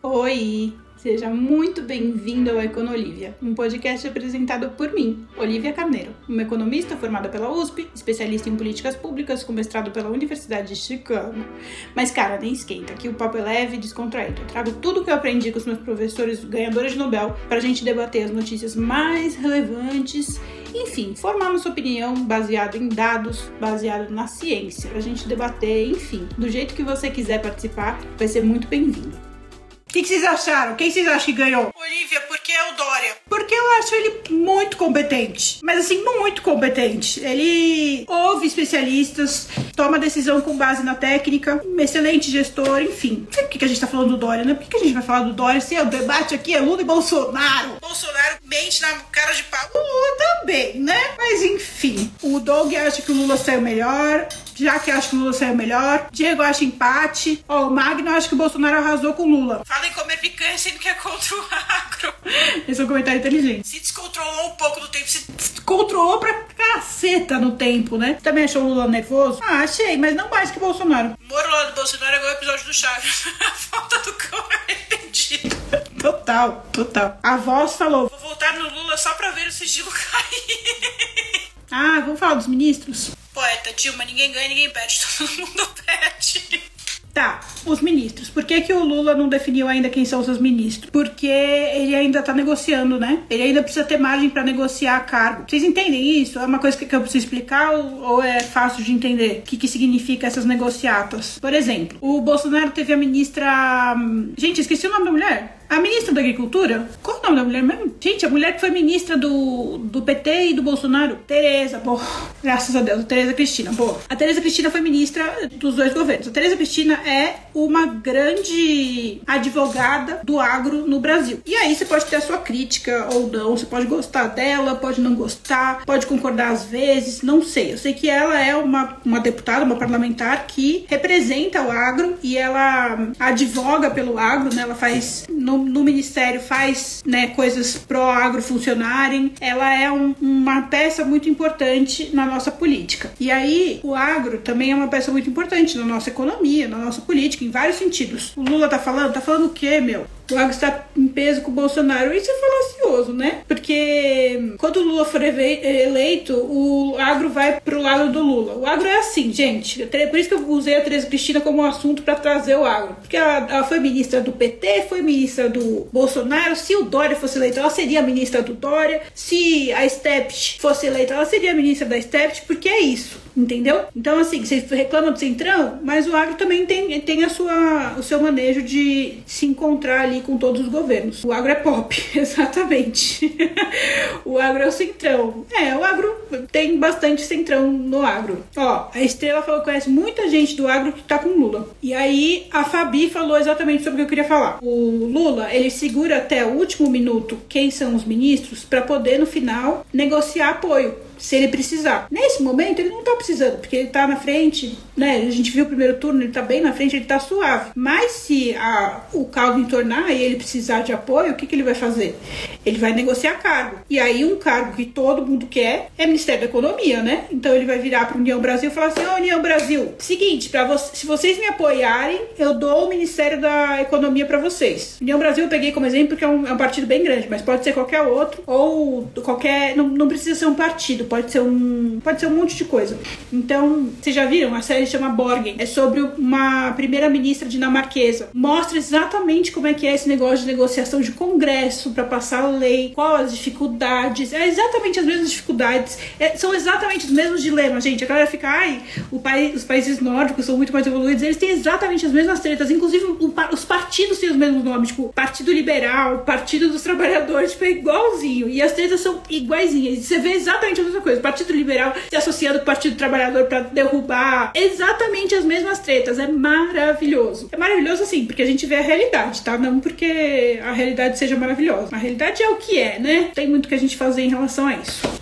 Oi! Seja muito bem-vindo ao Econolívia, um podcast apresentado por mim, Olivia Carneiro, uma economista formada pela USP, especialista em políticas públicas com mestrado pela Universidade de Chicago. Mas, cara, nem esquenta, aqui o papo é leve e descontraído. Eu trago tudo que eu aprendi com os meus professores ganhadores de Nobel pra gente debater as notícias mais relevantes enfim, formar nossa opinião baseado em dados, baseado na ciência, pra gente debater, enfim, do jeito que você quiser participar, vai ser muito bem-vindo. O que, que, vocês acharam? Quem vocês acham que ganhou? Olivia, por que é o Dória? Porque eu acho ele muito competente. Mas assim, muito competente. Ele ouve especialistas, toma decisão com base na técnica, um excelente gestor, enfim. Não sei por que, que a gente tá falando do Dória, né? Por que, que a gente vai falar do Dória se o debate aqui é Lula e Bolsonaro? Bolsonaro mente na cara de pau. O Lula também, né? Mas enfim. O Doug acha que o Lula saiu melhor. Já que acha que o Lula saiu melhor. Diego acha empate. Ó, o Magno acha que o Bolsonaro arrasou com o Lula. Fala em comer picanha sendo que é contra o agro. Esse é um comentário inteligente. Se descontrolou um pouco no tempo. Se controlou pra caceta no tempo, né? Também achou o Lula nervoso? Ah, achei, mas não mais que o Bolsonaro. Moro lá do Bolsonaro é igual o episódio do Chaves. A falta do cão arrependido. Total, total. A voz falou. Vou voltar no Lula só pra ver o sigilo cair. Ah, vamos falar dos ministros? Poeta, Dilma, ninguém ganha, ninguém perde, todo mundo perde. Tá, os ministros. Por que, que o Lula não definiu ainda quem são os seus ministros? Porque ele ainda tá negociando, né? Ele ainda precisa ter margem para negociar cargo. Vocês entendem isso? É uma coisa que eu preciso explicar ou, ou é fácil de entender? O que, que significa essas negociatas? Por exemplo, o Bolsonaro teve a ministra. Hum, gente, esqueci o nome da mulher. A ministra da Agricultura? Qual o nome da mulher mesmo? Gente, a mulher que foi ministra do, do PT e do Bolsonaro. Tereza, boa. Graças a Deus. Tereza Cristina, boa. A Tereza Cristina foi ministra dos dois governos. A Tereza Cristina é uma grande advogada do agro no Brasil. E aí você pode ter a sua crítica ou não. Você pode gostar dela, pode não gostar, pode concordar às vezes, não sei. Eu sei que ela é uma, uma deputada, uma parlamentar que representa o agro e ela advoga pelo agro, né? Ela faz. No no, ministério faz né, coisas pró-agro funcionarem, ela é um, uma peça muito importante na nossa política. E aí, o agro também é uma peça muito importante na nossa economia, na nossa política, em vários sentidos. O Lula tá falando, tá falando o quê, meu? O agro está em peso com o Bolsonaro. Isso é falacioso, né? Porque quando o Lula for eleito, o agro vai pro lado do Lula. O agro é assim, gente. Por isso que eu usei a Teresa Cristina como assunto para trazer o agro. Porque ela, ela, foi ministra do PT, foi ministra do Bolsonaro. Se o Dória fosse eleito, ela seria ministra do Dória. Se a Stept fosse eleita, ela seria ministra da Stept, porque é isso. Entendeu? Então, assim, vocês reclamam do Centrão, mas o agro também tem, tem a sua, o seu manejo de se encontrar ali com todos os governos. O agro é pop, exatamente. o agro é o Centrão. É, o agro tem bastante Centrão no agro. Ó, a Estrela falou que conhece muita gente do agro que tá com Lula. E aí, a Fabi falou exatamente sobre o que eu queria falar. O Lula, ele segura até o último minuto quem são os ministros para poder, no final, negociar apoio se ele precisar. Nesse momento, ele não tá precisando, porque ele tá na frente, né? A gente viu o primeiro turno, ele tá bem na frente, ele tá suave. Mas se a, o caldo entornar e ele precisar de apoio, o que, que ele vai fazer? Ele vai negociar cargo. E aí, um cargo que todo mundo quer é Ministério da Economia, né? Então ele vai virar para União Brasil e falar assim: Ô oh, União Brasil, seguinte, para se vocês me apoiarem, eu dou o Ministério da Economia para vocês. União Brasil eu peguei como exemplo porque é um, é um partido bem grande, mas pode ser qualquer outro, ou qualquer. Não, não precisa ser um partido pode ser um, pode ser um monte de coisa. Então, vocês já viram? A série chama Borgen. É sobre uma primeira-ministra dinamarquesa. Mostra exatamente como é que é esse negócio de negociação de congresso para passar a lei, quais as dificuldades. É exatamente as mesmas dificuldades. É, são exatamente os mesmos dilemas, gente. A galera fica, ai, país, os países nórdicos são muito mais evoluídos. Eles têm exatamente as mesmas tretas. Inclusive, o, os partidos têm os mesmos nomes. Tipo, Partido Liberal, Partido dos Trabalhadores. Tipo, é igualzinho. E as tretas são iguaizinhas. Você vê exatamente a mesma coisa. Partido Liberal se associando com o Partido Trabalhador para derrubar exatamente as mesmas tretas. É maravilhoso. É maravilhoso assim, porque a gente vê a realidade, tá? Não porque a realidade seja maravilhosa. A realidade é o que é, né? Tem muito que a gente fazer em relação a isso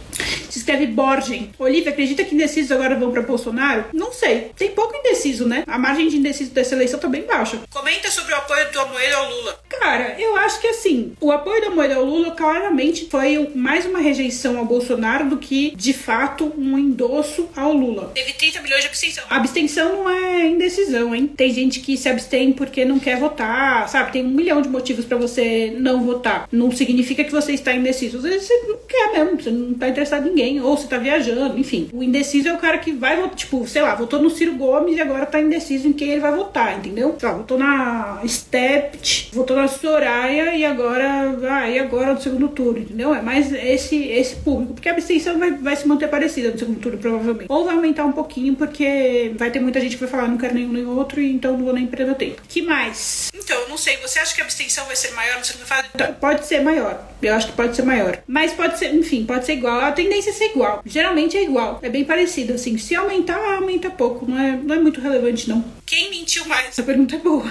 se escreve Borgen. Olivia, acredita que indecisos agora vão para Bolsonaro? Não sei. Tem pouco indeciso, né? A margem de indeciso dessa eleição tá bem baixa. Comenta sobre o apoio do Amoedo ao Lula. Cara, eu acho que assim, o apoio da Moeda ao Lula claramente foi mais uma rejeição ao Bolsonaro do que, de fato, um endosso ao Lula. Teve 30 milhões de abstenção. abstenção não é indecisão, hein? Tem gente que se abstém porque não quer votar, sabe? Tem um milhão de motivos para você não votar. Não significa que você está indeciso. Às vezes você não quer mesmo, você não tá interessado em ninguém, ou você tá viajando, enfim. O indeciso é o cara que vai votar, tipo, sei lá, votou no Ciro Gomes e agora tá indeciso em quem ele vai votar, entendeu? Sei lá, votou na Stept, votou na Soraya e agora, ah, e agora no segundo turno, entendeu? É mais esse, esse público, porque a abstenção vai, vai se manter parecida no segundo turno, provavelmente. Ou vai aumentar um pouquinho, porque vai ter muita gente que vai falar, não quero nenhum nem outro, então não vou nem perder meu tempo. que mais? Então, não sei, você acha que a abstenção vai ser maior no segundo fase? Tá, Pode ser maior. Eu acho que pode ser maior. Mas pode ser, enfim, pode ser igual. A tendência é ser igual. Geralmente é igual. É bem parecido, assim. Se aumentar, aumenta pouco. Não é, não é muito relevante, não. Quem mentiu mais? Essa pergunta é boa.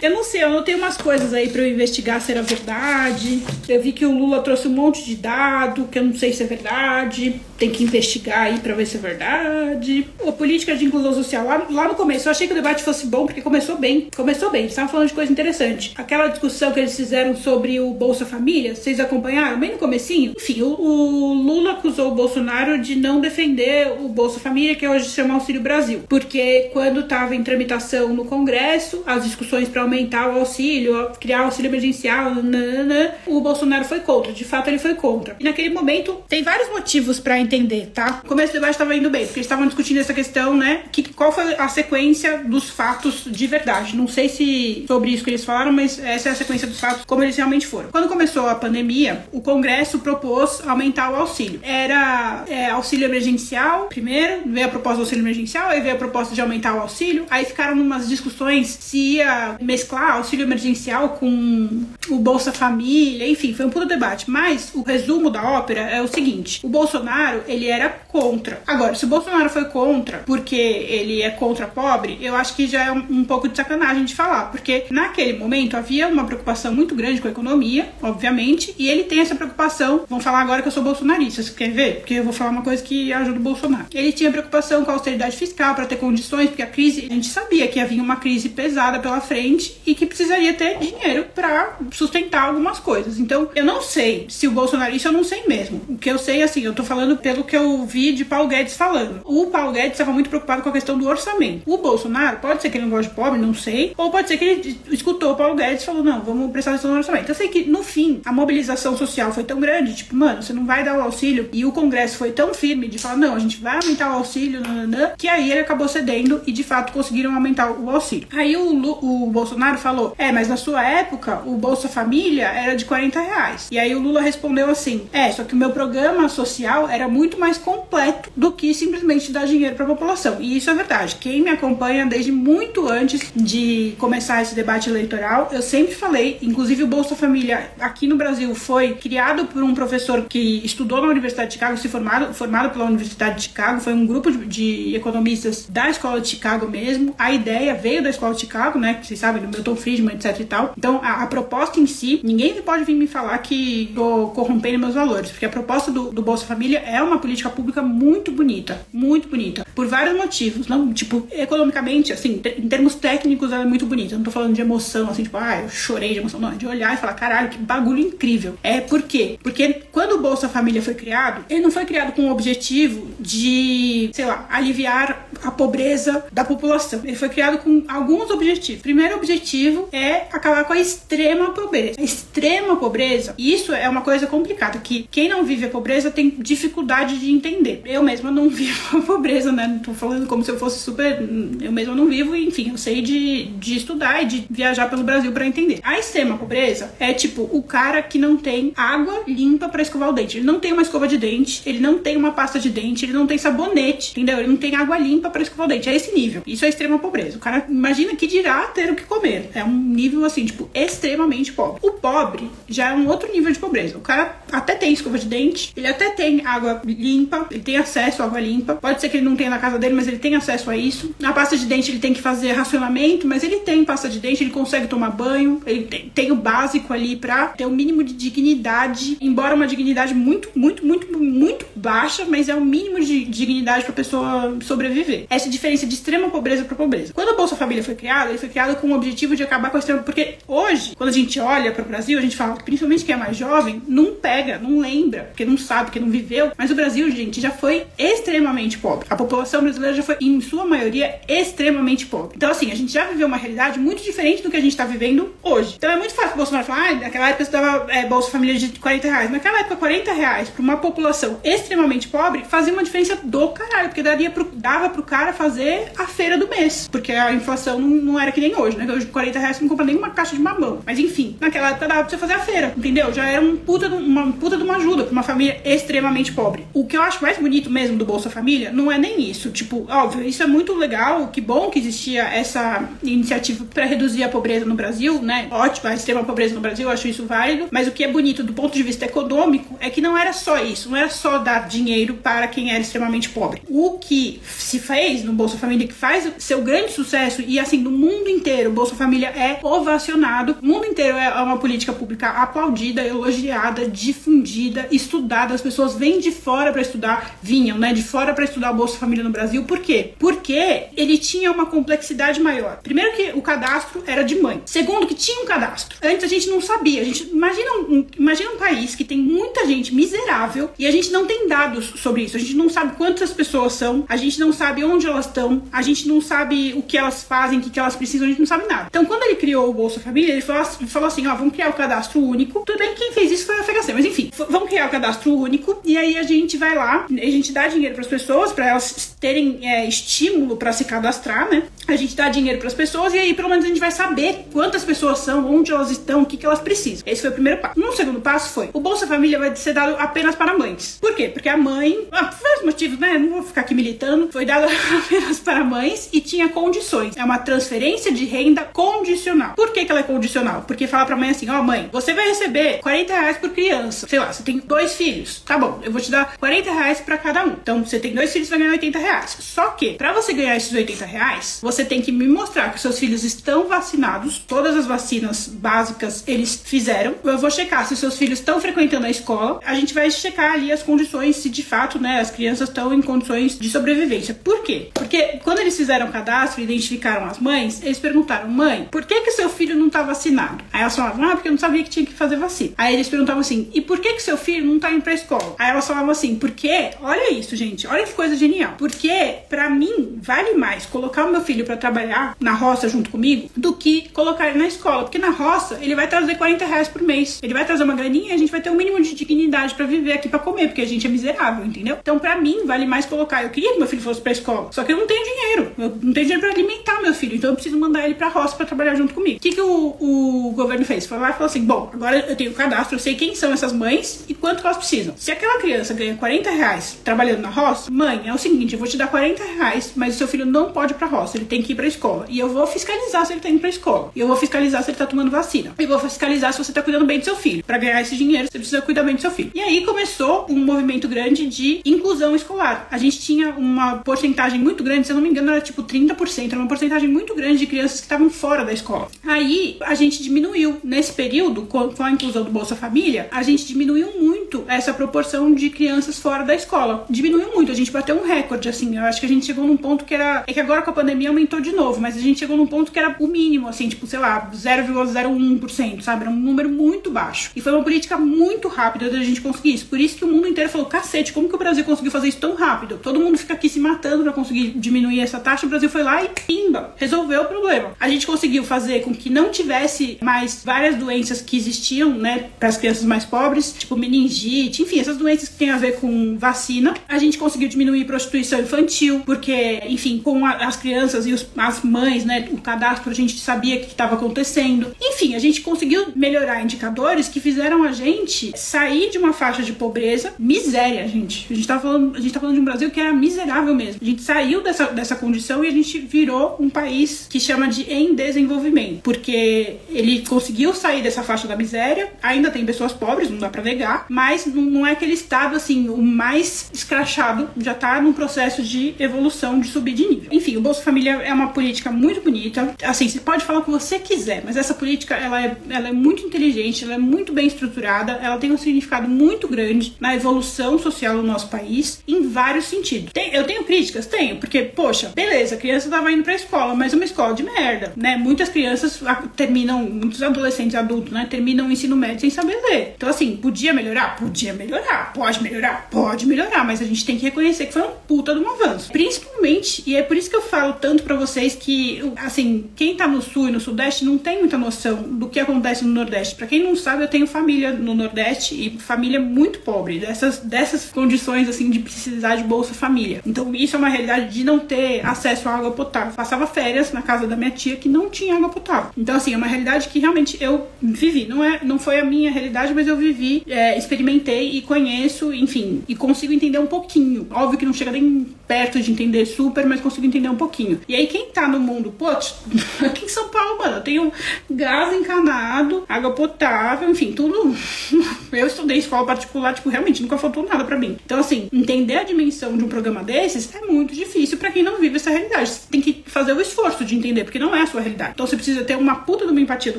eu não sei, eu anotei umas coisas aí pra eu investigar se era verdade. Eu vi que o Lula trouxe um monte de dado, que eu não sei se é verdade. Tem que investigar aí pra ver se é verdade. A política de inclusão social, lá, lá no começo, eu achei que o debate fosse bom, porque começou bem. Começou bem, eles estavam falando de coisa interessante. Aquela discussão que eles fizeram sobre o Bolsa Família, vocês acompanharam bem no comecinho? Enfim, o, o Lula acusou o Bolsonaro de não defender o Bolsa Família, que hoje se chama Auxílio Brasil. Porque quando estava em tramitação no Congresso, as discussões para aumentar o auxílio, criar auxílio emergencial, nananã, o Bolsonaro foi contra. De fato, ele foi contra. E naquele momento, tem vários motivos para entender, tá? O começo do debate estava indo bem, porque eles estavam discutindo essa questão, né? Que, qual foi a sequência dos fatos de verdade. Não sei se sobre isso que eles falaram, mas essa é a sequência dos fatos, como eles realmente foram. Quando começou a pandemia, o Congresso propôs aumentar o auxílio. Era é, auxílio emergencial, primeiro, veio a proposta do auxílio emergencial, aí veio a proposta de aumentar o auxílio, aí ficaram umas discussões se ia mesclar auxílio emergencial com o Bolsa Família, enfim, foi um puto debate. Mas o resumo da ópera é o seguinte: o Bolsonaro, ele era contra. Agora, se o Bolsonaro foi contra porque ele é contra pobre, eu acho que já é um, pouco de sacanagem de falar, porque naquele momento havia uma preocupação muito grande com a economia, obviamente, e ele tem essa preocupação. Vão falar agora que eu sou bolsonarista, você quer ver? Porque eu vou falar uma coisa que ajuda o Bolsonaro. Ele tinha preocupação com a austeridade fiscal para ter condições, porque a crise, a gente sabia que havia uma crise pesada pela frente e que precisaria ter dinheiro para sustentar algumas coisas. Então, eu não sei se o Bolsonaro, isso eu não sei mesmo. O que eu sei, assim, eu tô falando pelo que eu vi de Paulo Guedes falando. O Paulo Guedes estava muito preocupado com a questão do orçamento. O Bolsonaro, pode ser que ele não goste de pobre, não sei, ou pode ser que ele escutou o Paulo Guedes e falou: não, vamos prestar atenção no orçamento. Eu sei que no fim a mobilização social foi tão grande, tipo, mano, você não vai dar o auxílio, e o Congresso foi tão firme de falar: não, a gente vai aumentar o auxílio, nananã, que aí ele acabou cedendo e de fato conseguiram aumentar o auxílio. Aí o, Lu- o Bolsonaro falou: é, mas na sua época o Bolsa Família era de 40 reais. E aí o Lula respondeu assim: é, só que o meu programa social era muito mais completo do que simplesmente dar dinheiro para a população. E isso é verdade. Quem me acompanha desde muito antes de começar esse debate eleitoral, eu sempre falei, inclusive o Bolsa Família aqui no Brasil foi criado por um professor que estudou na Universidade de Chicago, se formado, formado pela Universidade de Chicago, foi um grupo de, de economistas da Escola de Chicago mesmo. A ideia veio da Escola de Chicago, né, que vocês sabem, do Milton Friedman, etc e tal. Então, a, a proposta em si, ninguém pode vir me falar que tô corrompendo meus valores, porque a proposta do, do Bolsa Família é uma política pública muito bonita, muito bonita, por vários motivos, não, tipo, economicamente, assim, em termos técnicos ela é muito bonita, não tô falando de emoção, assim, tipo, ah, eu chorei de emoção, não, é de olhar e falar, caralho, que bagulho incrível. É por quê? Porque quando o Bolsa Família foi criado, ele não foi criado com o objetivo de, sei lá, aliviar a pobreza da população. Ele foi criado com alguns objetivos. Primeiro objetivo é acabar com a extrema pobreza. A extrema pobreza, e isso é uma coisa complicada, que quem não vive a pobreza tem dificuldade de entender. Eu mesma não vivo a pobreza, né? Não tô falando como se eu fosse super. Eu mesma não vivo, enfim, eu sei de, de estudar e de viajar pelo Brasil pra entender. A extrema pobreza é tipo o cara que não tem água limpa pra escovar o dente. Ele não tem uma escova de dente, ele não tem uma pasta de dente, ele não tem sabonete, entendeu? Ele não tem água limpa pra escovar o dente. É esse nível. Isso é extrema pobreza. O cara imagina que dirá ter o que comer. É um nível assim, tipo, extremamente pobre. O pobre já é um outro nível de pobreza. O cara até tem escova de dente, ele até tem água limpa, ele tem acesso à água limpa. Pode ser que ele não tenha na casa dele, mas ele tem acesso a isso. Na pasta de dente ele tem que fazer racionamento, mas ele tem pasta de dente, ele consegue tomar banho, ele tem, tem o básico ali pra ter o um mínimo de dignidade, embora uma dignidade muito, muito, muito, muito baixa, mas é o um mínimo de dignidade pra pessoa sobreviver. Essa diferença de extrema pobreza para pobreza. Quando a Bolsa Família foi criada, ele foi criado com o objetivo de acabar com a extrema. Porque hoje, quando a gente olha para o Brasil, a gente fala principalmente quem é mais jovem não pega, não lembra, porque não sabe, porque não viveu. Mas o Brasil, gente, já foi extremamente pobre. A população brasileira já foi, em sua maioria, extremamente pobre. Então, assim, a gente já viveu uma realidade muito diferente do que a gente está vivendo hoje. Então é muito fácil o Bolsonaro falar, ah, naquela época você dava é, Bolsa Família de 40 reais. Naquela época, 40 reais para uma população extremamente pobre fazia uma diferença do caralho, porque daria pro, dava pro cara fazer a feira do mês. Porque a inflação não, não era que nem hoje, né? Hoje, 40 reais você não compra nenhuma caixa de mamão. Mas enfim, naquela época dava pra você fazer a feira, entendeu? Já era um puta de, uma puta de uma ajuda pra uma família extremamente pobre. O que eu acho mais bonito mesmo do Bolsa Família não é nem isso. Tipo, óbvio, isso é muito legal, que bom que existia essa iniciativa para reduzir a pobreza no Brasil, né? Ótimo, a extrema pobreza no Brasil, eu acho isso válido. Mas o que é bonito do ponto de vista econômico é que não era só isso, não era só dar dinheiro para quem era extremamente pobre. O que se fez no Bolsa Família, que faz seu grande sucesso, e assim, no mundo inteiro, o Bolsa Família é ovacionado, o mundo inteiro é uma política pública aplaudida, elogiada, difundida, estudada. As pessoas vêm de fora para estudar, vinham, né, de fora para estudar o Bolsa Família no Brasil. Por quê? Porque ele tinha uma complexidade maior. Primeiro que o cadastro era de mãe. Segundo que tinha um cadastro. Antes a gente não sabia. A gente imagina um, imagina um país que tem muita gente miserável e a gente não tem dados sobre isso. A gente não sabe quantas pessoas são, a gente não sabe onde elas estão, a gente não sabe o que elas fazem, o que elas precisam, a gente não sabe nada. Então, quando ele criou o Bolsa Família, ele falou, assim, falou assim: ó, vamos criar o cadastro único. Tudo bem que quem fez isso foi a FHC, mas enfim, vamos criar o cadastro único e aí a gente vai lá, a gente dá dinheiro para as pessoas, para elas terem é, estímulo para se cadastrar, né? A gente dá dinheiro para as pessoas e aí pelo menos a gente vai saber quantas pessoas são, onde elas estão, o que, que elas precisam. Esse foi o primeiro passo. Um segundo passo foi: o Bolsa Família vai ser dado apenas para mães. Por quê? Porque a mãe, ah, por vários motivos, né? Não vou ficar aqui militando, foi dado apenas para mães e tinha condições. É uma transferência de renda condicional. Por que, que ela é condicional? Porque fala pra mãe assim: ó, oh, mãe, você vai receber 40 reais por criança. Sei lá, você tem dois filhos. Tá bom, eu vou te dar 40 reais pra cada um. Então, você tem dois filhos, vai ganhar 80 reais. Só que, pra você ganhar esses 80 reais, você tem que me mostrar que seus filhos estão vacinados. Todas as vacinas básicas eles fizeram. Eu vou checar se seus filhos estão frequentando a escola. A gente vai checar ali as condições, se de fato, né, as crianças estão em condições de sobrevivência. Por quê? Porque quando eles fizeram o cadastro e identificaram as mães, eles perguntaram, mãe, por que que seu filho não tá vacinado? Aí elas falavam, ah, porque eu não sabia que tinha que fazer vacina. Aí eles perguntavam assim, e por que que seu filho não tá indo pra escola? Aí elas falavam assim, porque, olha isso, gente, olha que coisa genial. Porque, para mim, vale mais colocar o meu filho para trabalhar na roça junto comigo do que colocar ele na escola. Porque na roça, ele vai trazer 40 reais por mês. Ele vai trazer uma graninha e a gente vai ter um mínimo de dignidade para viver aqui para comer, porque a gente é miserável, entendeu? Então, para mim, vale mais colocar. Eu queria que meu filho fosse pra escola, só que eu não tenho dinheiro. Eu não tenho dinheiro para alimentar meu filho, então eu preciso mandar ele pra roça para trabalhar junto comigo. O que, que o, o governo fez? Foi lá e falou assim: bom, agora eu tenho o cadastro, eu sei quem são essas mães e quanto elas precisam. Se aquela criança ganha 40 reais trabalhando na roça, mãe, é o seguinte, eu vou te dar 40 reais, mas o seu filho não pode ir pra roça, ele tem que ir pra escola. E eu vou fiscalizar se ele tá indo pra escola. E eu vou fiscalizar se ele tá tomando vacina. E vou fiscalizar se você tá cuidando bem do seu filho. Para ganhar esse dinheiro, você precisa cuidar bem do seu filho. E aí começou um movimento grande de inclusão escolar. A gente tinha uma porcentagem muito grande, se eu não me engano, era tipo 30%, era uma porcentagem muito grande de crianças que estavam fora da escola. Aí a gente diminuiu. Nesse período, com a inclusão do Bolsa Família, a gente diminuiu muito essa proporção de crianças fora da escola. Diminuiu muito, a gente bateu um recorde, assim. Eu acho que a gente chegou num ponto que era. É que agora com a pandemia aumentou de novo, mas a gente chegou num ponto que era o mínimo, assim, tipo, sei lá, 0,01%, sabe? Era um número muito baixo. E foi uma política muito rápida da gente conseguir isso. Por isso que o mundo inteiro falou: cacete, como que o Brasil conseguiu fazer isso tão rápido? Todo mundo fica aqui se matando para conseguir diminuir essa taxa. O Brasil foi lá e pimba, resolveu o problema. A gente conseguiu fazer com que não tivesse mais várias doenças que existiam, né, para as crianças mais pobres, tipo meningite, enfim, essas doenças que têm a ver com vacina. A gente conseguiu diminuir prostituição infantil, porque, enfim, com a, as crianças e os, as mães, né, o cadastro a gente sabia o que estava acontecendo. Enfim, a gente conseguiu melhorar indicadores que fizeram a gente sair de uma faixa de pobreza, miséria, gente. A gente tá falando, a gente tá falando de um Brasil que era miserável mesmo. A gente saiu dessa, dessa condição e a gente virou um país que chama de em desenvolvimento, porque ele conseguiu sair dessa faixa da miséria. Ainda tem pessoas pobres, não dá para negar, mas não, não é aquele estado assim, o mais escrachado, já tá num processo de evolução, de subir de nível. Enfim, o Bolsa Família é uma política muito bonita. Assim, você pode falar o que você quiser, mas essa política ela é, ela é muito inteligente, ela é muito bem estruturada, ela tem um significado muito grande na evolução social do nosso país em vários sentidos. Tem, eu tenho críticas? Tenho, porque, poxa, beleza, a criança tava indo pra escola, mas uma escola de merda, né? Muitas crianças terminam, muitos adolescentes adultos, né? Terminam o ensino médio sem saber ler. Então, assim, podia melhorar? Podia melhorar. Pode melhorar? Pode melhorar, mas a gente tem que reconhecer que foi um puta de um avanço. Principalmente, e é por isso que eu falo tanto para vocês que, assim, quem tá no sul e no sudeste não tem muita noção do que acontece no nordeste. Para quem não sabe, eu tenho família no nordeste e família muito pobre, dessas, dessas condições, assim, de precisar de Bolsa Família. Então, isso é uma realidade de não ter acesso à água potável. Passava férias na casa da minha tia que não tinha água potável. Então, assim, é uma realidade que realmente eu vivi. Não, é, não foi a minha realidade, mas eu vivi, é, experimentei e conheço, enfim, e consigo entender um pouquinho. Óbvio que não chega nem perto de entender super, mas consigo entender um pouquinho. E aí, quem tá no mundo, pô, aqui em São Paulo, mano, eu tenho gás encanado, água potável, enfim, tudo. Eu estudei escola particular, tipo, realmente nunca faltou nada para mim. Então, assim, entender a dimensão de um programa desses é muito difícil para quem não vive essa realidade. Você tem que fazer o esforço de entender, porque não é a sua realidade. Então, você precisa ter uma puta de uma empatia do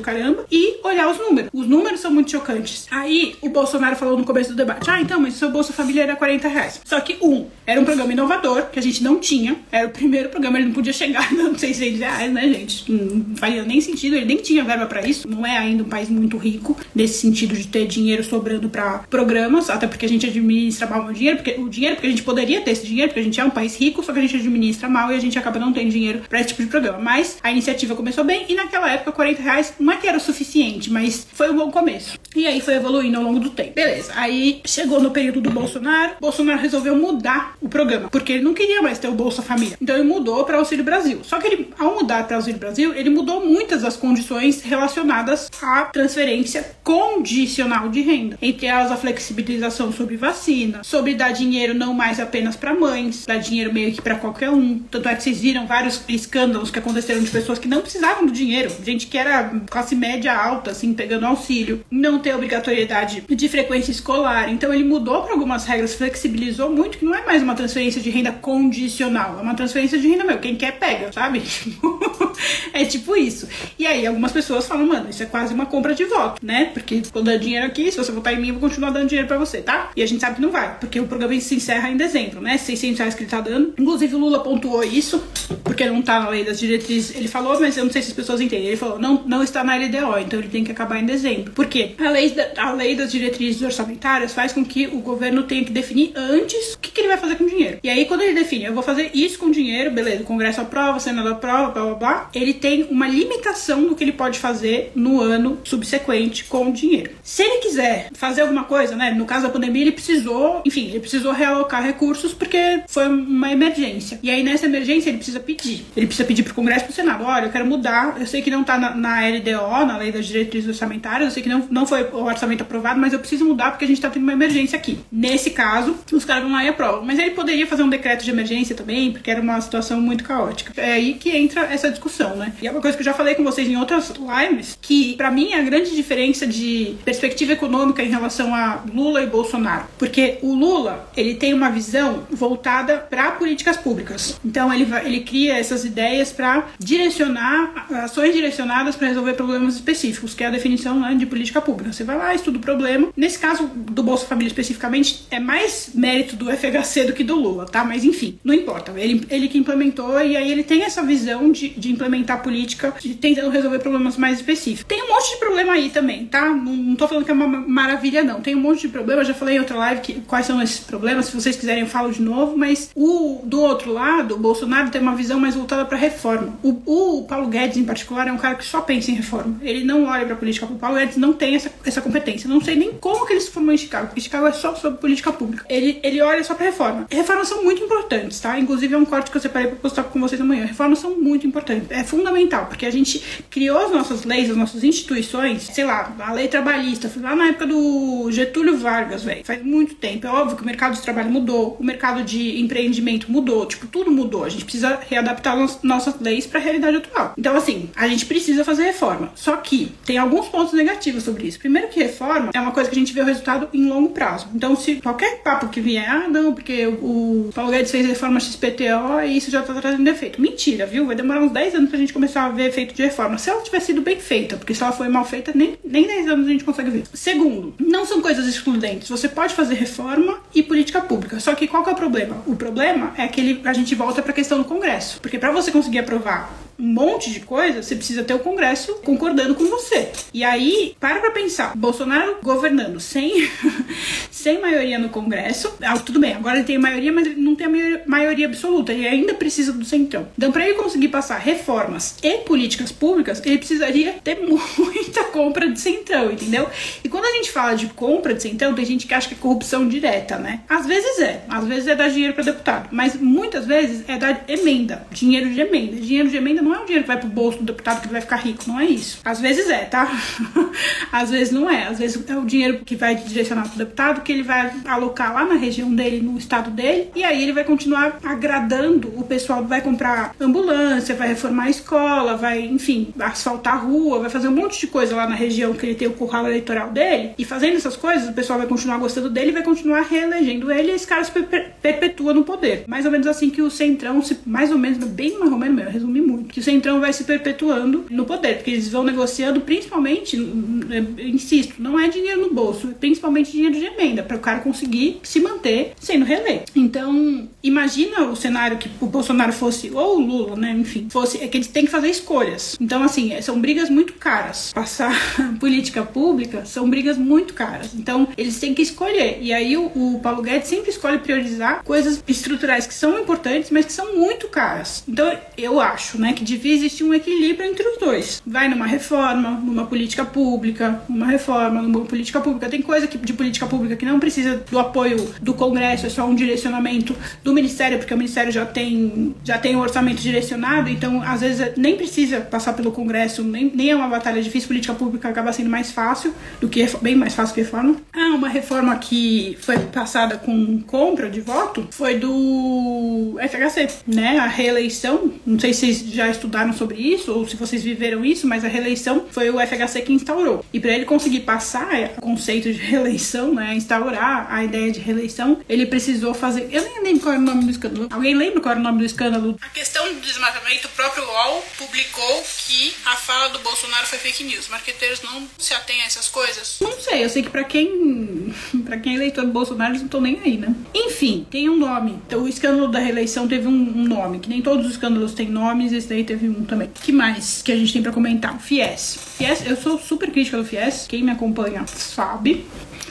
caramba e olhar os números. Os números são muito chocantes. Aí, o Bolsonaro falou no começo do debate: ah, então, mas o seu Bolsa Família era 40 reais. Só que, um, era um programa inovador, que a gente não tinha. Era o primeiro programa, ele não podia chegar sei se reais, né, gente? Não faria nem sentido, ele nem tinha verba para isso. Não é ainda um país muito rico nesse sentido de ter dinheiro sobrando para programas, até porque a gente administra mal o dinheiro, porque o dinheiro, porque a gente poderia ter esse dinheiro, porque a gente é um país rico, só que a gente administra mal e a gente acaba não tendo dinheiro para esse tipo de programa. Mas a iniciativa começou bem e naquela época 40 reais não é que era o suficiente, mas foi um bom começo. E aí foi evoluindo ao longo do tempo. Beleza. Aí chegou no período do Bolsonaro, Bolsonaro resolveu mudar o programa, porque ele não queria mais ter o Bolsa Família. Então ele mudou para Auxílio Brasil. Só que ele, ao mudar para Auxílio Brasil, ele mudou muitas das condições relacionadas à transferência condicional de renda. Entre elas, a flexibilização sobre vacina, sobre dar dinheiro não mais apenas para mães, dar dinheiro meio que para qualquer um. Tanto é que vocês viram vários escândalos que aconteceram de pessoas que não precisavam do dinheiro, gente que era classe média alta, assim, pegando auxílio, não ter obrigatoriedade de frequência escolar. Então ele mudou para algumas regras, flexibilizou muito, que não é mais uma transferência de renda condicional, é uma transferência de renda, meu, quem quer pega, sabe? é tipo isso. E aí algumas pessoas falam, mano, isso é quase uma compra de voto, né? Porque quando dá dinheiro aqui, se você votar em mim, eu vou continuar dando dinheiro pra você, tá? E a gente sabe que não vai, porque o programa se encerra em dezembro, né? 600 reais que ele tá dando. Inclusive o Lula pontuou isso, porque não tá na lei das diretrizes. Ele falou, mas eu não sei se as pessoas entendem. Ele falou, não, não está na LDO, então ele tem que acabar em dezembro. Por quê? A lei, da, a lei das diretrizes orçamentárias faz com que o governo tenha que definir antes o que, que ele vai fazer com o dinheiro. E aí, quando ele define, eu vou fazer isso com dinheiro, beleza, o Congresso aprova, o Senado aprova, blá blá blá, ele tem uma limitação do que ele pode fazer no ano subsequente com o dinheiro. Se ele quiser fazer alguma coisa, né, no caso da pandemia, ele precisou, enfim, ele precisou realocar recursos porque foi uma emergência. E aí, nessa emergência, ele precisa pedir. Ele precisa pedir pro Congresso e pro Senado: olha, eu quero mudar, eu sei que não tá na, na LDO, na Lei das Diretrizes Orçamentárias, eu sei que não, não foi o orçamento aprovado, mas eu preciso mudar porque a gente tá tendo uma emergência aqui. Nesse caso, os caras vão lá e aprovam. Mas ele poderia fazer um decreto de emergência também, porque era uma situação muito caótica. É aí que entra essa discussão, né? E é uma coisa que eu já falei com vocês em outras lives, que para mim é a grande diferença de perspectiva econômica em relação a Lula e Bolsonaro. Porque o Lula, ele tem uma visão voltada para políticas públicas. Então ele, ele cria essas ideias para direcionar ações direcionadas para resolver problemas específicos, que é a definição né, de política pública. Você vai lá, estuda o problema. Nesse caso do Bolsa Família especificamente, é mais mérito do FHC do que do Lula, tá? Mas enfim, não importa. Ele, ele que implementou e aí ele tem essa visão de, de implementar política tentando resolver problemas mais específicos. Tem um monte de problema aí também, tá? Não, não tô falando que é uma maravilha, não. Tem um monte de problema. Já falei em outra live que, quais são esses problemas. Se vocês quiserem, eu falo de novo. Mas o do outro lado, o Bolsonaro tem uma visão mais voltada para reforma. O, o Paulo Guedes, em particular, é um cara que só pensa em reforma. Ele não olha para política. O Paulo Guedes não tem essa, essa competência. Não sei nem como que ele se formou em Chicago. Porque Chicago é só sobre política pública. Ele, ele olha só para reforma. Reformas são muito importantes, tá? Inclusive é um corte que eu separei para postar com vocês amanhã. Reformas são muito importantes. É fundamental, porque a gente criou as nossas leis, as nossas instituições, sei lá, a lei trabalhista, foi lá na época do Getúlio Vargas, velho. Faz muito tempo. É óbvio que o mercado de trabalho mudou, o mercado de empreendimento mudou, tipo, tudo mudou. A gente precisa readaptar nossas leis para a realidade atual. Então, assim, a gente precisa fazer reforma. Só que tem alguns pontos negativos sobre isso. Primeiro que reforma é uma coisa que a gente vê o resultado em longo prazo. Então, se qualquer papo que vier, ah, não, porque o Paulo Guedes fez reforma XPTO e isso já tá trazendo efeito. Mentira, viu? Vai demorar uns 10 anos pra gente começar a ver efeito de reforma. Se ela tivesse sido bem feita, porque se ela foi mal feita, nem, nem 10 anos a gente consegue ver. Segundo, não são coisas excludentes. Você pode fazer reforma e política pública. Só que qual que é o problema? O problema é que ele, a gente volta pra questão do Congresso. Porque para você conseguir aprovar um monte de coisa, você precisa ter o Congresso concordando com você. E aí, para pra pensar, Bolsonaro governando sem, sem maioria no Congresso, ah, tudo bem, agora ele tem maioria, mas ele não tem a maioria absoluta, ele ainda precisa do centrão. Então, para ele conseguir passar reformas e políticas públicas, ele precisaria ter muita compra de centrão, entendeu? E quando a gente fala de compra de centrão, tem gente que acha que é corrupção direta, né? Às vezes é, às vezes é dar dinheiro para deputado, mas muitas vezes é dar emenda, dinheiro de emenda. Dinheiro de emenda não é um dinheiro que vai pro bolso do deputado que vai ficar rico, não é isso. Às vezes é, tá? Às vezes não é. Às vezes é o dinheiro que vai direcionar pro deputado que ele vai alocar lá na região dele, no estado dele, e aí ele vai continuar agradando o pessoal, vai comprar ambulância, vai reformar a escola, vai, enfim, asfaltar a rua, vai fazer um monte de coisa lá na região que ele tem o curral eleitoral dele, e fazendo essas coisas, o pessoal vai continuar gostando dele vai continuar reelegendo ele e esse cara se perpetua no poder. Mais ou menos assim que o Centrão, se, mais ou menos, bem mais ou menos, eu resumi muito, que o Centrão vai se perpetuando no poder, porque eles vão negociando principalmente, insisto, não é dinheiro no bolso, é principalmente dinheiro de emenda, para o cara conseguir se manter sendo reeleito. Então, imagina o cenário que o Bolsonaro fosse, ou o Lula, né, enfim, fosse, é que eles têm que fazer escolhas. Então, assim, é, são brigas muito caras. Passar política pública são brigas muito caras. Então, eles têm que escolher. E aí o, o Paulo Guedes sempre escolhe priorizar coisas estruturais que são importantes, mas que são muito caras. Então, eu acho, né, que devia existir um equilíbrio entre os dois. Vai numa reforma, numa política pública, numa reforma, numa política pública. Tem coisa que, de política pública que não precisa do apoio do Congresso, é só um direcionamento do Ministério, porque o Ministério já tem, já tem um orçamento direcionado, então às vezes nem precisa passar pelo Congresso, nem, nem é uma batalha difícil, política pública acaba sendo mais fácil do que bem mais fácil que reforma. Ah, uma reforma que foi passada com compra de voto foi do FHC, né? A reeleição, não sei se vocês já estudaram sobre isso ou se vocês viveram isso, mas a reeleição foi o FHC que instaurou. E para ele conseguir passar o conceito de reeleição, né, instaurar a ideia de reeleição, ele precisou fazer. Eu nem lembro qual era o nome do escândalo. Alguém lembra qual era o nome do escândalo? A questão do desmatamento, o próprio UOL publicou que a fala do Bolsonaro foi fake news. Marqueteiros não se atêm a essas coisas? Não sei, eu sei que para quem para quem é eleitor do Bolsonaro, eles não estão nem aí, né? Enfim, tem um nome. Então, o escândalo da reeleição teve um, um, nome, que nem todos os escândalos têm nomes, esse daí teve um também. que mais que a gente tem para comentar? Fies. Fies, eu sou super crítica do Fies, quem me acompanha sabe.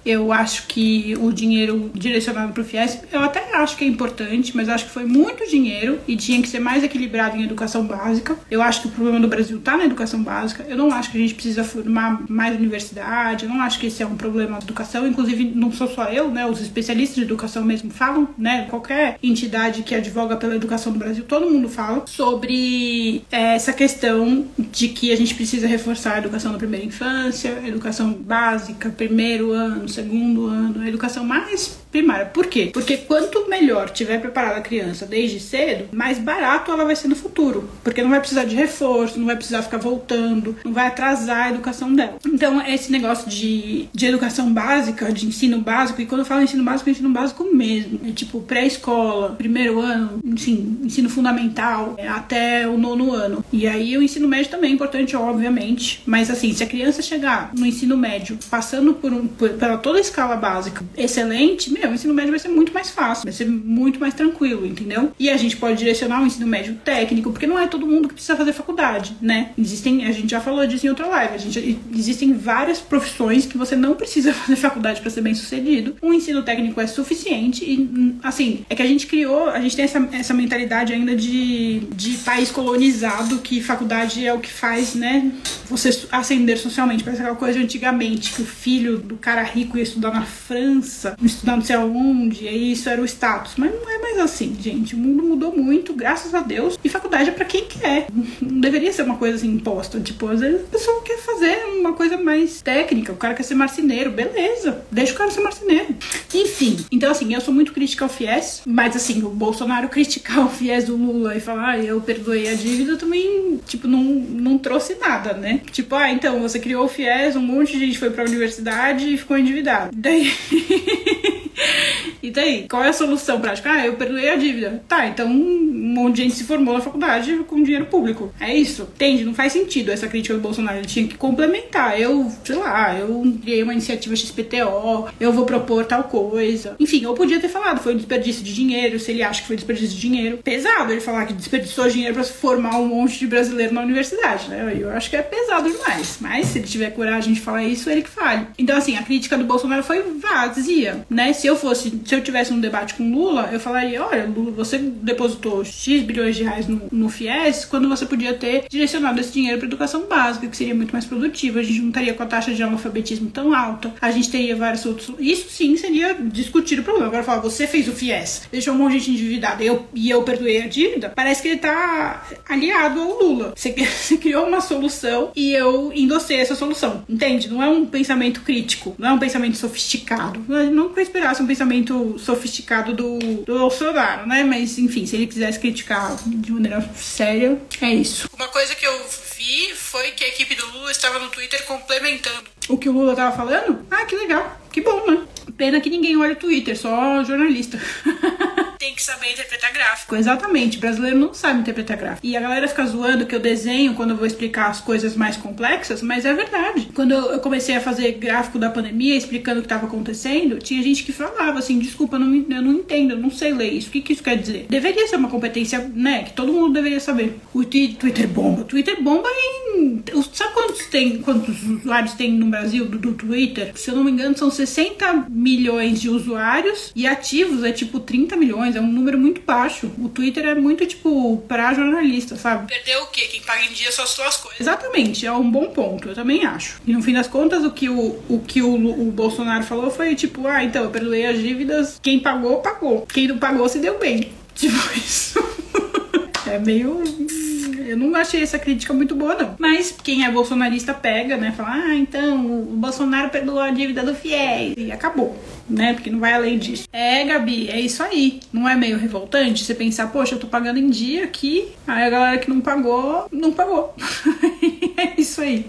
Eu acho que o dinheiro direcionado para o FIES, eu até acho que é importante, mas acho que foi muito dinheiro e tinha que ser mais equilibrado em educação básica. Eu acho que o problema do Brasil está na educação básica. Eu não acho que a gente precisa formar mais universidade. Eu não acho que esse é um problema da educação. Inclusive, não sou só eu, né? Os especialistas de educação mesmo falam, né? Qualquer entidade que advoga pela educação do Brasil, todo mundo fala sobre é, essa questão de que a gente precisa reforçar a educação na primeira infância, educação básica, primeiro ano, segundo ano, a educação mais primária. Por quê? Porque quanto melhor tiver preparada a criança desde cedo, mais barato ela vai ser no futuro. Porque não vai precisar de reforço, não vai precisar ficar voltando, não vai atrasar a educação dela. Então, esse negócio de, de educação básica, de ensino básico, e quando eu falo ensino básico, é ensino básico mesmo. É tipo pré-escola, primeiro ano, enfim, ensino fundamental, é, até o nono ano. E aí o ensino médio também é importante, obviamente. Mas assim, se a criança chegar no ensino médio passando por, um, por pela toda a escala básica excelente, meu, o ensino médio vai ser muito mais fácil, vai ser muito mais tranquilo, entendeu? E a gente pode direcionar o ensino médio técnico, porque não é todo mundo que precisa fazer faculdade, né? Existem, a gente já falou disso em outra live, a gente, existem várias profissões que você não precisa fazer faculdade para ser bem sucedido. Um ensino técnico é suficiente e, assim, é que a gente criou, a gente tem essa, essa mentalidade ainda de, de país colonizado, que faculdade é o que faz, né, você ascender socialmente. Parece aquela coisa antigamente, que o filho do cara rico ia estudar na França, estudar não sei aonde, e isso era o status. Mas não é mais assim, gente. O mundo mudou muito, graças a Deus. E faculdade é pra quem quer. Não deveria ser uma coisa assim imposta. Tipo, às vezes a pessoa quer fazer uma coisa mais técnica. O cara quer ser marceneiro, beleza. Deixa o cara ser marceneiro. Enfim, então assim, eu sou muito crítica ao FIES, mas assim, o Bolsonaro criticar o FIES do Lula e falar, ah, eu perdoei a dívida também, tipo, não, não trouxe nada, né? Tipo, ah, então você criou o FIES, um monte de gente foi pra universidade e ficou endividado. Daí. E daí, qual é a solução prática? Ah, eu perdoei a dívida. Tá, então um monte de gente se formou na faculdade com dinheiro público. É isso. Entende? Não faz sentido essa crítica do Bolsonaro. Ele tinha que complementar. Eu, sei lá, eu criei uma iniciativa XPTO, eu vou propor tal coisa. Enfim, eu podia ter falado, foi um desperdício de dinheiro, se ele acha que foi desperdício de dinheiro. Pesado ele falar que desperdiçou dinheiro para formar um monte de brasileiro na universidade, né? Eu acho que é pesado demais. Mas se ele tiver coragem de falar isso, ele que fale. Então, assim, a crítica do Bolsonaro foi vazia, né? Se eu fosse, se eu tivesse um debate com Lula, eu falaria: olha, Lula, você depositou X bilhões de reais no, no FIES quando você podia ter direcionado esse dinheiro para educação básica, que seria muito mais produtiva. A gente não estaria com a taxa de analfabetismo tão alta, a gente teria vários outros. Isso sim seria discutir o problema. Agora, falar, você fez o FIES, deixou um monte de gente endividada eu, e eu perdoei a dívida, parece que ele tá aliado ao Lula. Você, você criou uma solução e eu endossei essa solução. Entende? Não é um pensamento crítico, não é um pensamento sofisticado. Eu nunca um pensamento sofisticado do, do Bolsonaro, né? Mas, enfim, se ele quisesse criticar de maneira séria, é isso. Uma coisa que eu vi foi que a equipe do Lula estava no Twitter complementando o que o Lula tava falando. Ah, que legal. Que bom, né? Pena que ninguém olha o Twitter, só jornalista. tem que saber interpretar gráfico. Exatamente, o brasileiro não sabe interpretar gráfico. E a galera fica zoando que eu desenho quando eu vou explicar as coisas mais complexas, mas é verdade. Quando eu comecei a fazer gráfico da pandemia, explicando o que estava acontecendo, tinha gente que falava assim: desculpa, eu não, eu não entendo, eu não sei ler isso. O que, que isso quer dizer? Deveria ser uma competência, né? Que todo mundo deveria saber. O Twitter bomba. O Twitter bomba em. Sabe tem, quantos usuários tem no Brasil do, do Twitter? Se eu não me engano, são 60 milhões de usuários e ativos é tipo 30 milhões é um número muito baixo. O Twitter é muito, tipo, pra jornalista, sabe? Perdeu o quê? Quem paga em dia só as suas coisas. Exatamente, é um bom ponto, eu também acho. E no fim das contas, o que o, o, que o, o Bolsonaro falou foi tipo, ah, então, eu perdoei as dívidas, quem pagou, pagou. Quem não pagou, se deu bem. Tipo isso. é meio. Eu não achei essa crítica muito boa, não. Mas quem é bolsonarista pega, né? Fala, ah, então o Bolsonaro perdoou a dívida do FIES e acabou né? Porque não vai além disso. É, Gabi, é isso aí. Não é meio revoltante você pensar, poxa, eu tô pagando em dia aqui, aí a galera que não pagou, não pagou. é isso aí.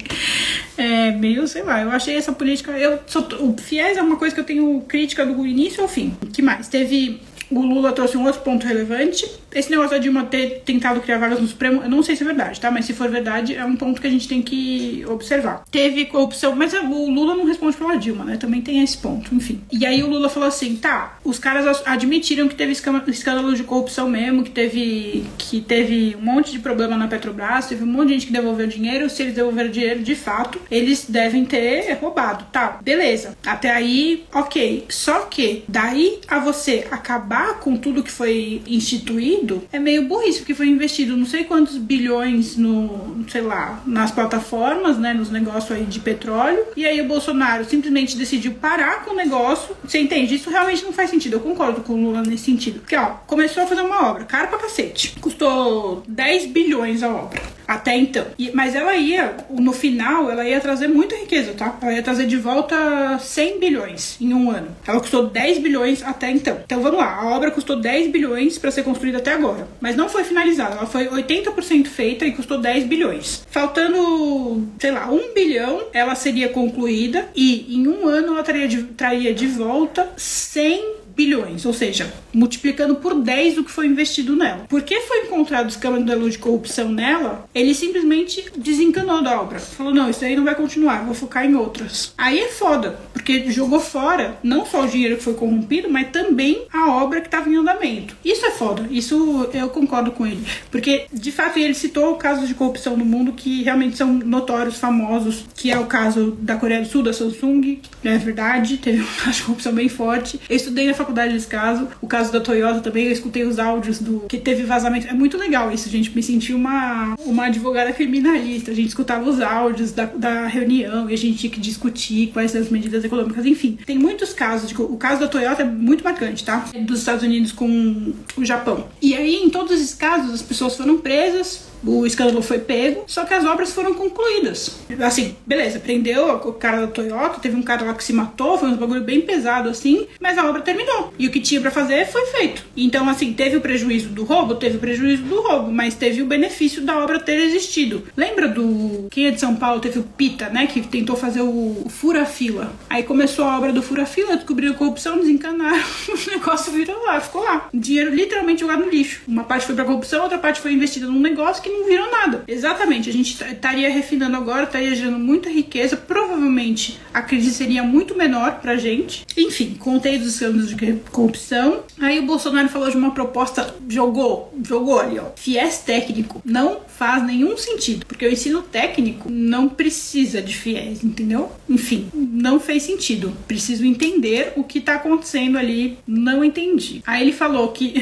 É meio, sei lá, eu achei essa política. Eu sou, o FIES é uma coisa que eu tenho crítica do início ao fim. Que mais? Teve o Lula trouxe um outro ponto relevante. Esse negócio da Dilma ter tentado criar vagas no Supremo, eu não sei se é verdade, tá? Mas se for verdade, é um ponto que a gente tem que observar. Teve corrupção, mas o Lula não responde pela Dilma, né? Também tem esse ponto, enfim. E aí o Lula falou assim: tá, os caras admitiram que teve escândalo de corrupção mesmo, que teve, que teve um monte de problema na Petrobras, teve um monte de gente que devolveu dinheiro. Se eles devolveram dinheiro de fato, eles devem ter roubado, tá? Beleza. Até aí, ok. Só que daí a você acabar acabar com tudo que foi instituído é meio burrice, porque foi investido não sei quantos bilhões no, sei lá, nas plataformas, né, nos negócios aí de petróleo, e aí o Bolsonaro simplesmente decidiu parar com o negócio. Você entende? Isso realmente não faz sentido. Eu concordo com o Lula nesse sentido. Porque, ó, começou a fazer uma obra, caro pra cacete. Custou 10 bilhões a obra. Até então. E, mas ela ia, no final, ela ia trazer muita riqueza, tá? Ela ia trazer de volta 100 bilhões em um ano. Ela custou 10 bilhões até então. Então vamos lá, a obra custou 10 bilhões para ser construída até agora. Mas não foi finalizada, ela foi 80% feita e custou 10 bilhões. Faltando, sei lá, 1 bilhão, ela seria concluída e em um ano ela traria de, traria de volta 100 bilhões, ou seja, multiplicando por 10 o que foi investido nela. Porque foi encontrado escândalo de corrupção nela, ele simplesmente desencanou da obra. Falou: não, isso aí não vai continuar, vou focar em outras. Aí é foda, porque jogou fora não só o dinheiro que foi corrompido, mas também a obra que estava em andamento. Isso é foda, isso eu concordo com ele. Porque, de fato, ele citou casos de corrupção no mundo que realmente são notórios, famosos, que é o caso da Coreia do Sul, da Samsung, é verdade, teve um caso de corrupção bem forte. Eu estudei na faculdade desse caso. O caso da Toyota também, eu escutei os áudios do que teve vazamento. É muito legal isso, gente. Me senti uma, uma advogada criminalista. A gente escutava os áudios da, da reunião e a gente tinha que discutir quais são as medidas econômicas. Enfim, tem muitos casos. De, o caso da Toyota é muito marcante, tá? Dos Estados Unidos com o Japão. E aí, em todos esses casos, as pessoas foram presas o escândalo foi pego, só que as obras foram concluídas. Assim, beleza, prendeu o cara da Toyota, teve um cara lá que se matou, foi um bagulho bem pesado assim, mas a obra terminou. E o que tinha para fazer foi feito. Então, assim, teve o prejuízo do roubo? Teve o prejuízo do roubo, mas teve o benefício da obra ter existido. Lembra do. Quem é de São Paulo? Teve o Pita, né? Que tentou fazer o, o fura-fila. Aí começou a obra do fura-fila, descobriram corrupção, desencanaram. o negócio virou lá, ficou lá. Dinheiro literalmente jogado no lixo. Uma parte foi pra corrupção, outra parte foi investida num negócio que não virou nada. Exatamente, a gente estaria refinando agora, estaria gerando muita riqueza. Provavelmente a crise seria muito menor pra gente. Enfim, contei dos escândalos de corrupção. Aí o Bolsonaro falou de uma proposta, jogou, jogou ali, ó. Fies técnico. Não faz nenhum sentido, porque o ensino técnico não precisa de fiéis, entendeu? Enfim, não fez sentido. Preciso entender o que tá acontecendo ali. Não entendi. Aí ele falou que.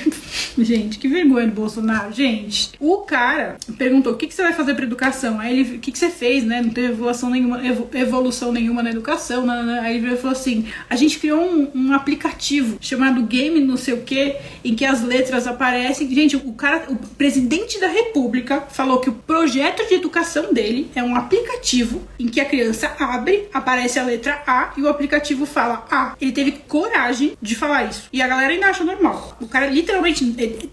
gente, que vergonha do Bolsonaro. Gente, o cara perguntou: o que, que você vai fazer pra educação? Aí ele: o que, que você fez, né? Não teve evolução nenhuma, evolução nenhuma na educação. Né, né? Aí ele falou assim: a gente criou um, um aplicativo chamado Game não sei o que, em que as letras aparecem. Gente, o cara, o presidente da República falou que o projeto de educação dele é um aplicativo em que a criança abre, aparece a letra A e o aplicativo fala A. Ele teve coragem de falar isso. E a galera ainda acha normal. O cara literalmente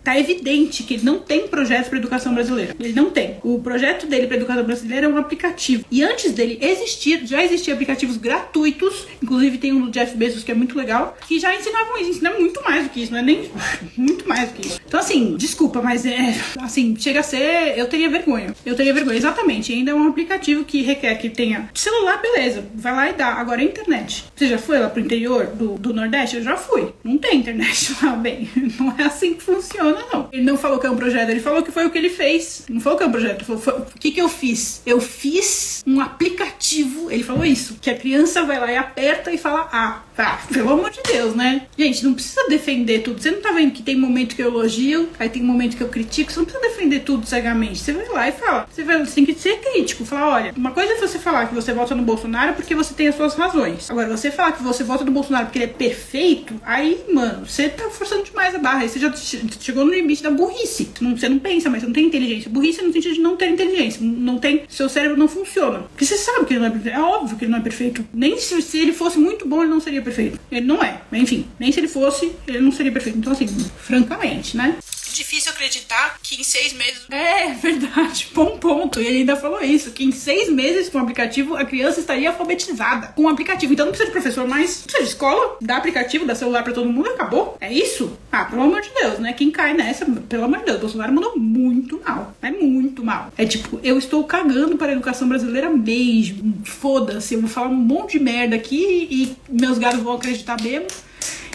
tá evidente que ele não tem projeto para educação brasileira. Ele não tem. O projeto dele para educação brasileira é um aplicativo. E antes dele existir, já existiam aplicativos gratuitos, inclusive tem um do Jeff Bezos que é muito legal, que já ensinavam isso. Ensina muito mais do que isso, não é nem muito mais do que isso. Então assim, desculpa, mas é assim, chega a ser, eu teria vergonha. Eu teria vergonha, exatamente. Ainda é um aplicativo que requer que tenha celular, beleza, vai lá e dá. Agora é internet. Você já foi lá pro interior do, do Nordeste? Eu já fui. Não tem internet lá, bem. Não é assim que funciona, não. Ele não falou que é um projeto, ele falou que foi o que ele fez. Não falou que é um projeto, falou, foi, o que que eu fiz? Eu fiz um aplicativo, ele falou isso, que a criança vai lá e aperta e fala ah. Tá, pelo amor de Deus, né? Gente, não precisa defender tudo. Você não tá vendo que tem momento que eu elogio, aí tem momento que eu critico. Você não precisa defender tudo cegamente. Você vai lá e fala. Você, vai, você tem que ser crítico. Falar, olha, uma coisa é você falar que você vota no Bolsonaro porque você tem as suas razões. Agora, você falar que você vota no Bolsonaro porque ele é perfeito, aí, mano, você tá forçando demais a barra. Aí você já chegou no limite da burrice. Não, você não pensa, mas você não tem inteligência. Burrice no sentido de não ter inteligência. Não tem. Seu cérebro não funciona. Porque você sabe que ele não é perfeito. É óbvio que ele não é perfeito. Nem se, se ele fosse muito bom, ele não seria perfeito. Ele não é. Enfim, nem se ele fosse, ele não seria perfeito. Então, assim, francamente, né? Difícil acreditar que em seis meses. É, verdade. Bom ponto. E ele ainda falou isso: que em seis meses com o aplicativo a criança estaria alfabetizada com o aplicativo. Então não precisa de professor mais, precisa de escola, dá aplicativo, dá celular para todo mundo acabou. É isso? Ah, pelo amor de Deus, né? Quem cai nessa, pelo amor de Deus, Bolsonaro mandou muito mal. É muito mal. É tipo, eu estou cagando para a educação brasileira mesmo. Foda-se, eu vou falar um monte de merda aqui e meus gatos vão acreditar mesmo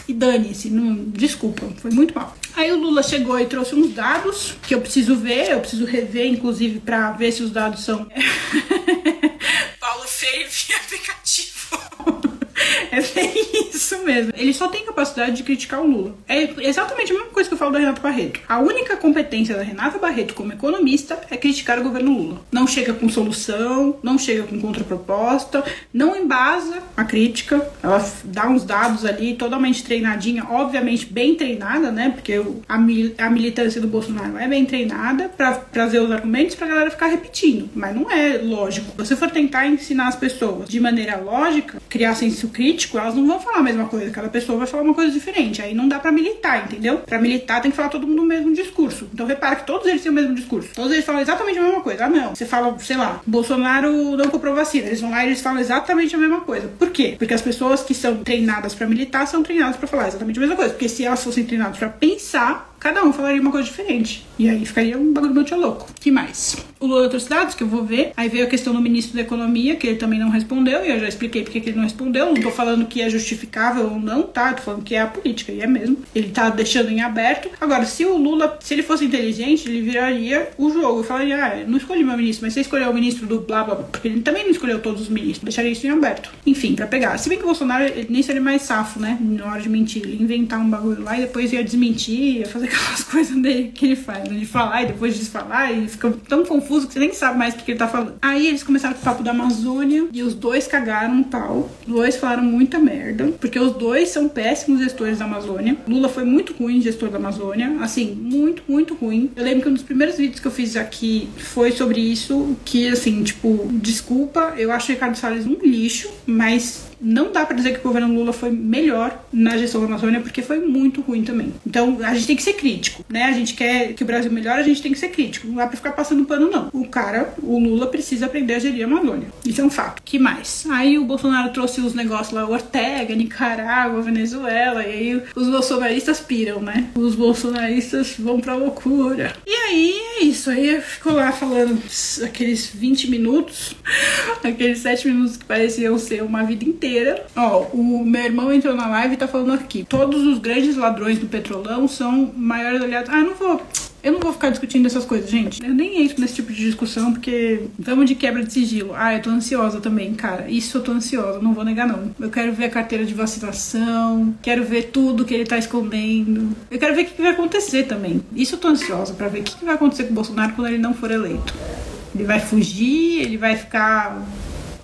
e dane-se, desculpa, foi muito mal. Aí o Lula chegou e trouxe uns dados que eu preciso ver, eu preciso rever, inclusive, para ver se os dados são. Paulo via aplicativo. É bem isso mesmo. Ele só tem capacidade de criticar o Lula. É exatamente a mesma coisa que eu falo da Renata Barreto. A única competência da Renata Barreto como economista é criticar o governo Lula. Não chega com solução, não chega com contraproposta, não embasa a crítica. Ela dá uns dados ali totalmente treinadinha, obviamente bem treinada, né? Porque a, mil a militância do Bolsonaro é bem treinada para trazer os argumentos pra galera ficar repetindo. Mas não é lógico. Se você for tentar ensinar as pessoas de maneira lógica, criar senso crítico, elas não vão falar a mesma coisa. Cada pessoa vai falar uma coisa diferente. Aí não dá para militar, entendeu? Para militar tem que falar todo mundo o mesmo discurso. Então repara que todos eles têm o mesmo discurso. Todos eles falam exatamente a mesma coisa. Ah, não. Você fala, sei lá, Bolsonaro não comprou vacina. Eles vão lá e eles falam exatamente a mesma coisa. Por quê? Porque as pessoas que são treinadas para militar são treinadas para falar exatamente a mesma coisa. Porque se elas fossem treinadas para pensar, cada um falaria uma coisa diferente. E aí ficaria um bagulho muito louco. que mais? O Lula outros dados que eu vou ver. Aí veio a questão do ministro da Economia, que ele também não respondeu, e eu já expliquei porque que ele não respondeu. Não tô falando que é justificável ou não, tá? Tô falando que é a política, e é mesmo. Ele tá deixando em aberto. Agora, se o Lula, se ele fosse inteligente, ele viraria o jogo. Eu falaria, ah, não escolhi meu ministro, mas você escolheu o ministro do blá blá blá. Porque ele também não escolheu todos os ministros. Deixaria isso em aberto. Enfim, pra pegar. Se bem que o Bolsonaro, ele nem seria mais safo, né? Na hora de mentir. Ele inventar um bagulho lá e depois ia desmentir, ia fazer aquelas coisas dele que ele faz, né? De falar e depois desfalar, e fica tão confuso que você nem sabe mais o que ele tá falando. Aí eles começaram com o papo da Amazônia e os dois cagaram um pau. Os dois falaram muita merda, porque os dois são péssimos gestores da Amazônia. Lula foi muito ruim gestor da Amazônia, assim, muito, muito ruim. Eu lembro que um dos primeiros vídeos que eu fiz aqui foi sobre isso, que assim, tipo, desculpa, eu acho o Ricardo Salles um lixo, mas não dá para dizer que o governo Lula foi melhor na gestão da Amazônia, porque foi muito ruim também. Então a gente tem que ser crítico, né? A gente quer que o Brasil melhore, a gente tem que ser crítico. Não dá pra ficar passando pano, não. O cara, o Lula, precisa aprender a gerir a Amazônia. Isso é um fato. que mais? Aí o Bolsonaro trouxe os negócios lá, Ortega, Nicarágua, Venezuela, e aí os bolsonaristas piram, né? Os bolsonaristas vão pra loucura. E aí é isso. Aí ficou lá falando aqueles 20 minutos, aqueles 7 minutos que pareciam ser uma vida inteira inteira. Ó, o meu irmão entrou na live e tá falando aqui. Todos os grandes ladrões do petrolão são maiores aliados. Ah, não vou. Eu não vou ficar discutindo essas coisas, gente. Eu nem entro nesse tipo de discussão, porque vamos de quebra de sigilo. Ah, eu tô ansiosa também, cara. Isso eu tô ansiosa, não vou negar, não. Eu quero ver a carteira de vacinação, quero ver tudo que ele tá escondendo. Eu quero ver o que vai acontecer também. Isso eu tô ansiosa para ver o que vai acontecer com o Bolsonaro quando ele não for eleito. Ele vai fugir, ele vai ficar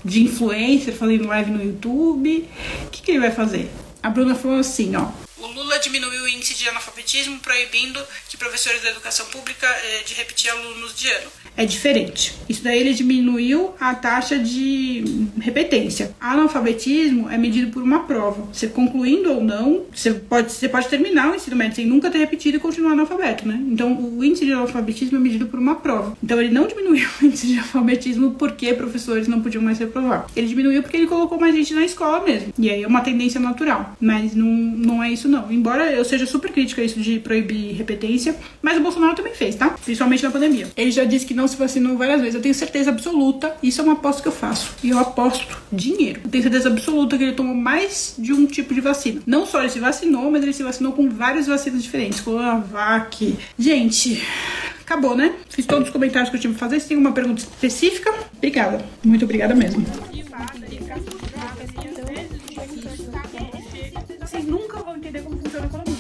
de influencer fazendo live no YouTube. O que, que ele vai fazer? A Bruna falou assim, ó. Lula diminuiu o índice de analfabetismo, proibindo que professores da educação pública eh, de repetir alunos de ano. É diferente. Isso daí ele diminuiu a taxa de repetência. Analfabetismo é medido por uma prova. Você concluindo ou não, você pode, você pode terminar o ensino médio sem nunca ter repetido e continuar analfabeto, né? Então o índice de analfabetismo é medido por uma prova. Então ele não diminuiu o índice de analfabetismo porque professores não podiam mais reprovar. Ele diminuiu porque ele colocou mais gente na escola mesmo. E aí é uma tendência natural. Mas não, não é isso não. Embora eu seja super crítica a isso de proibir repetência, mas o Bolsonaro também fez, tá? Principalmente na pandemia. Ele já disse que não se vacinou várias vezes. Eu tenho certeza absoluta, isso é uma aposta que eu faço. E eu aposto dinheiro. Eu tenho certeza absoluta que ele tomou mais de um tipo de vacina. Não só ele se vacinou, mas ele se vacinou com várias vacinas diferentes. Coronavac. Gente, acabou, né? Fiz todos os comentários que eu tinha pra fazer. Se tem uma pergunta específica, obrigada. Muito obrigada mesmo. entender como funciona a economia.